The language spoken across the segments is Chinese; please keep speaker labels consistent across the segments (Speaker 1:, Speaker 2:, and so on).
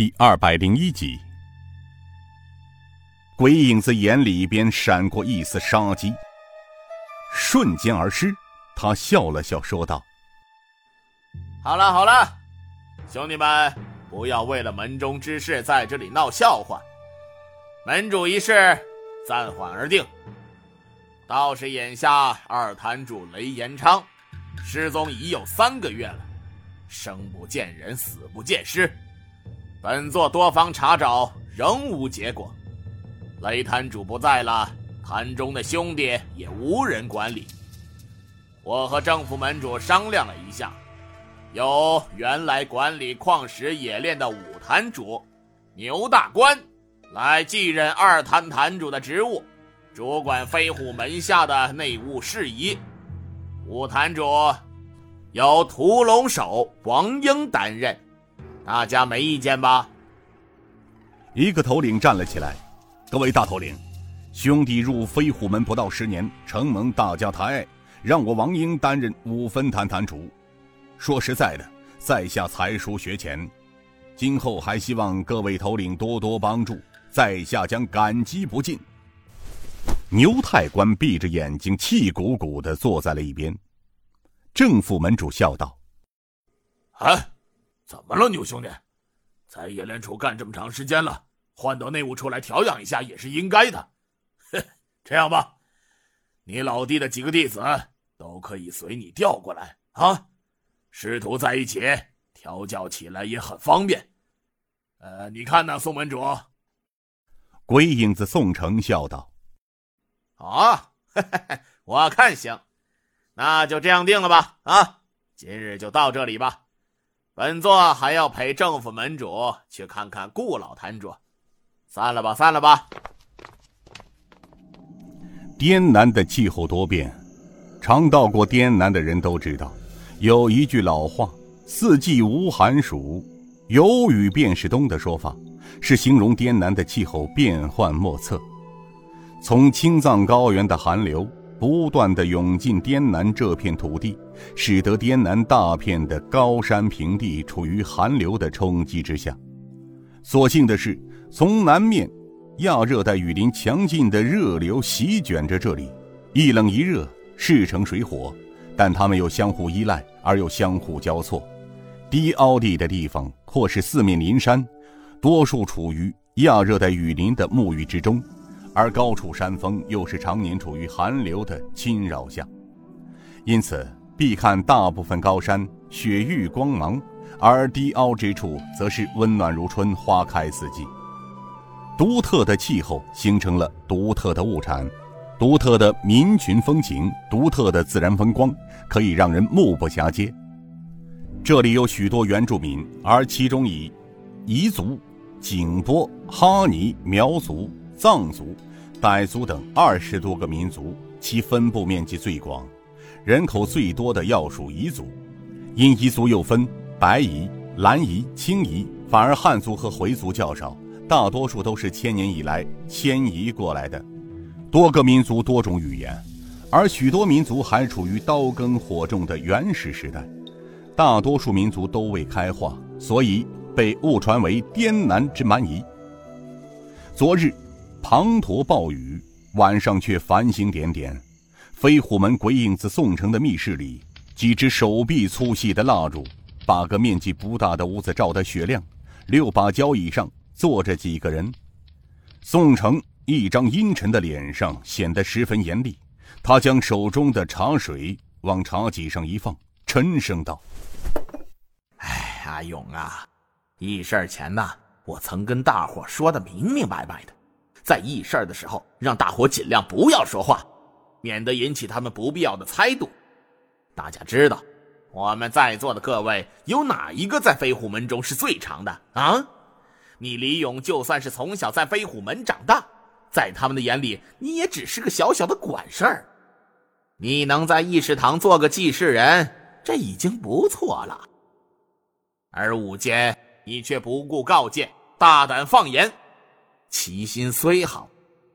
Speaker 1: 第二百零一集，鬼影子眼里边闪过一丝杀机，瞬间而失。他笑了笑，说道：“
Speaker 2: 好了好了，兄弟们，不要为了门中之事在这里闹笑话。门主一事暂缓而定。倒是眼下二坛主雷延昌失踪已有三个月了，生不见人，死不见尸。”本座多方查找，仍无结果。雷坛主不在了，坛中的兄弟也无人管理。我和政府门主商量了一下，由原来管理矿石冶炼的五坛主牛大官来继任二坛坛主的职务，主管飞虎门下的内务事宜。五坛主由屠龙手王英担任。大家没意见吧？
Speaker 1: 一个头领站了起来。各位大头领，兄弟入飞虎门不到十年，承蒙大家抬爱，让我王英担任五分坛坛主。说实在的，在下才疏学浅，今后还希望各位头领多多帮助，在下将感激不尽。牛太官闭着眼睛，气鼓鼓的坐在了一边。正副门主笑道：“
Speaker 3: 啊。”怎么了，牛兄弟？在冶炼处干这么长时间了，换到内务处来调养一下也是应该的。哼，这样吧，你老弟的几个弟子都可以随你调过来啊，师徒在一起调教起来也很方便。呃，你看呢，宋门主？
Speaker 1: 鬼影子宋城笑道：“
Speaker 2: 啊，我看行，那就这样定了吧。啊，今日就到这里吧。”本座还要陪政府门主去看看顾老坛主，散了吧，散了吧。
Speaker 1: 滇南的气候多变，常到过滇南的人都知道，有一句老话“四季无寒暑，有雨便是冬”的说法，是形容滇南的气候变幻莫测。从青藏高原的寒流。不断的涌进滇南这片土地，使得滇南大片的高山平地处于寒流的冲击之下。所幸的是，从南面亚热带雨林强劲的热流席卷着这里，一冷一热，势成水火，但它们又相互依赖而又相互交错。低凹地的地方或是四面临山，多数处于亚热带雨林的沐浴之中。而高处山峰又是常年处于寒流的侵扰下，因此必看大部分高山雪域光芒，而低凹之处则是温暖如春，花开四季。独特的气候形成了独特的物产，独特的民群风情，独特的自然风光，可以让人目不暇接。这里有许多原住民，而其中以彝族、景颇、哈尼、苗族。藏族、傣族等二十多个民族，其分布面积最广，人口最多的要数彝族。因彝族又分白彝、蓝彝、青彝，反而汉族和回族较少，大多数都是千年以来迁移过来的。多个民族，多种语言，而许多民族还处于刀耕火种的原始时代。大多数民族都未开化，所以被误传为滇南之蛮夷。昨日。滂沱暴雨，晚上却繁星点点。飞虎门鬼影子宋城的密室里，几支手臂粗细的蜡烛，把个面积不大的屋子照得雪亮。六把交椅上坐着几个人。宋城一张阴沉的脸上显得十分严厉。他将手中的茶水往茶几上一放，沉声道：“
Speaker 2: 哎，阿勇啊，议事前呢，我曾跟大伙说的明明白白的。”在议事的时候，让大伙尽量不要说话，免得引起他们不必要的猜度。大家知道，我们在座的各位有哪一个在飞虎门中是最长的啊？你李勇就算是从小在飞虎门长大，在他们的眼里，你也只是个小小的管事儿。你能在议事堂做个记事人，这已经不错了。而午间，你却不顾告诫，大胆放言。其心虽好，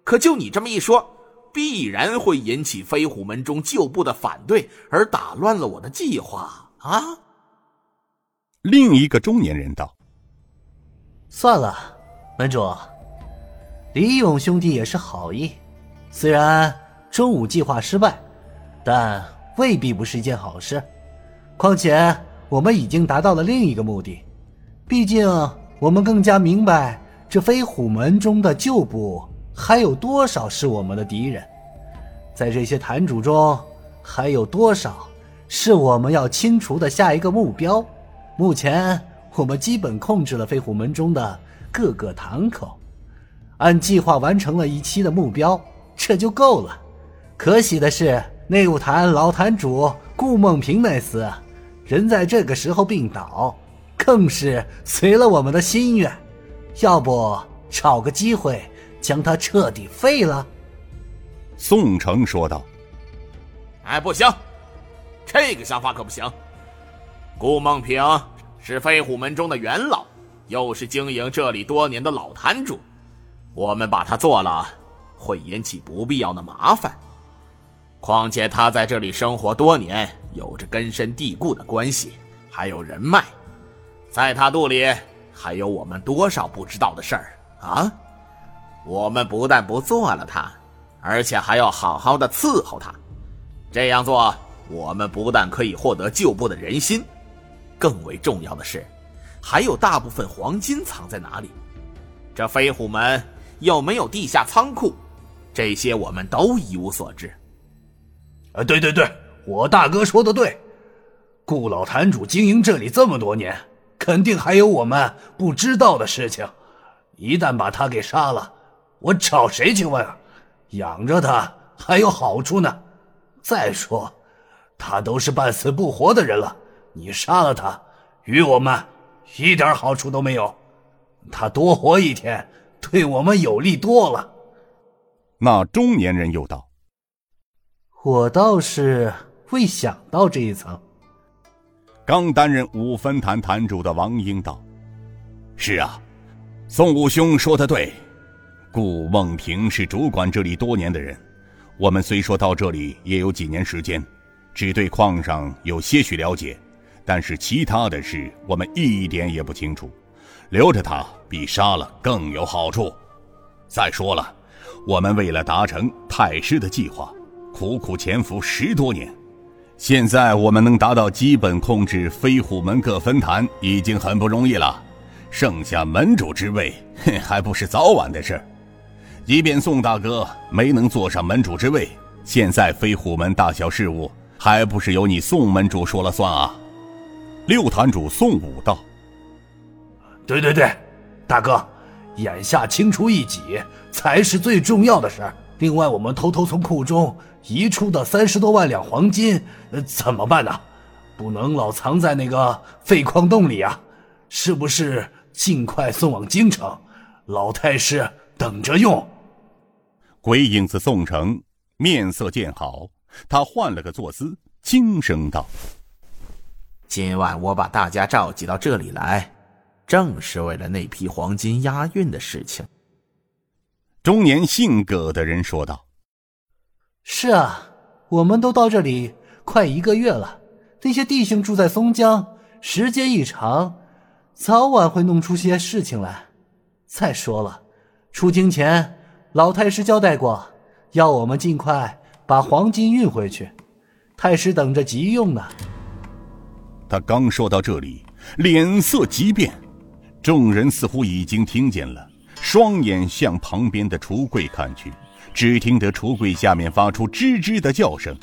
Speaker 2: 可就你这么一说，必然会引起飞虎门中旧部的反对，而打乱了我的计划啊！
Speaker 1: 另一个中年人道：“
Speaker 4: 算了，门主，李勇兄弟也是好意，虽然中午计划失败，但未必不是一件好事。况且我们已经达到了另一个目的，毕竟我们更加明白这飞虎门中的旧部还有多少是我们的敌人，在这些坛主中还有多少是我们要清除的下一个目标。目前。我们基本控制了飞虎门中的各个堂口，按计划完成了一期的目标，这就够了。可喜的是，内务坛老坛主顾梦平那厮，人在这个时候病倒，更是随了我们的心愿。要不找个机会将他彻底废了？
Speaker 1: 宋城说道。
Speaker 2: 哎，不行，这个想法可不行。顾梦平。是飞虎门中的元老，又是经营这里多年的老摊主，我们把他做了，会引起不必要的麻烦。况且他在这里生活多年，有着根深蒂固的关系，还有人脉，在他肚里还有我们多少不知道的事儿啊！我们不但不做了他，而且还要好好的伺候他。这样做，我们不但可以获得旧部的人心。更为重要的是，还有大部分黄金藏在哪里？这飞虎门有没有地下仓库？这些我们都一无所知。
Speaker 4: 啊，对对对，我大哥说的对，顾老坛主经营这里这么多年，肯定还有我们不知道的事情。一旦把他给杀了，我找谁去问？养着他还有好处呢。再说，他都是半死不活的人了。你杀了他，与我们一点好处都没有。他多活一天，对我们有利多了。
Speaker 1: 那中年人又道：“
Speaker 4: 我倒是未想到这一层。”
Speaker 1: 刚担任五分坛坛主的王英道：“是啊，宋武兄说的对。顾梦平是主管这里多年的人，我们虽说到这里也有几年时间，只对矿上有些许了解。”但是其他的事我们一点也不清楚，留着他比杀了更有好处。再说了，我们为了达成太师的计划，苦苦潜伏十多年，现在我们能达到基本控制飞虎门各分坛，已经很不容易了。剩下门主之位，哼，还不是早晚的事。即便宋大哥没能坐上门主之位，现在飞虎门大小事务，还不是由你宋门主说了算啊？六坛主宋武道：“
Speaker 4: 对对对，大哥，眼下清除异己才是最重要的事另外，我们偷偷从库中移出的三十多万两黄金，怎么办呢？不能老藏在那个废矿洞里啊！是不是尽快送往京城？老太师等着用。”
Speaker 1: 鬼影子宋城面色渐好，他换了个坐姿，轻声道。
Speaker 2: 今晚我把大家召集到这里来，正是为了那批黄金押运的事情。
Speaker 1: 中年姓葛的人说道：“
Speaker 4: 是啊，我们都到这里快一个月了，那些弟兄住在松江，时间一长，早晚会弄出些事情来。再说了，出京前，老太师交代过，要我们尽快把黄金运回去，太师等着急用呢。”
Speaker 1: 他刚说到这里，脸色急变，众人似乎已经听见了，双眼向旁边的橱柜看去，只听得橱柜下面发出吱吱的叫声，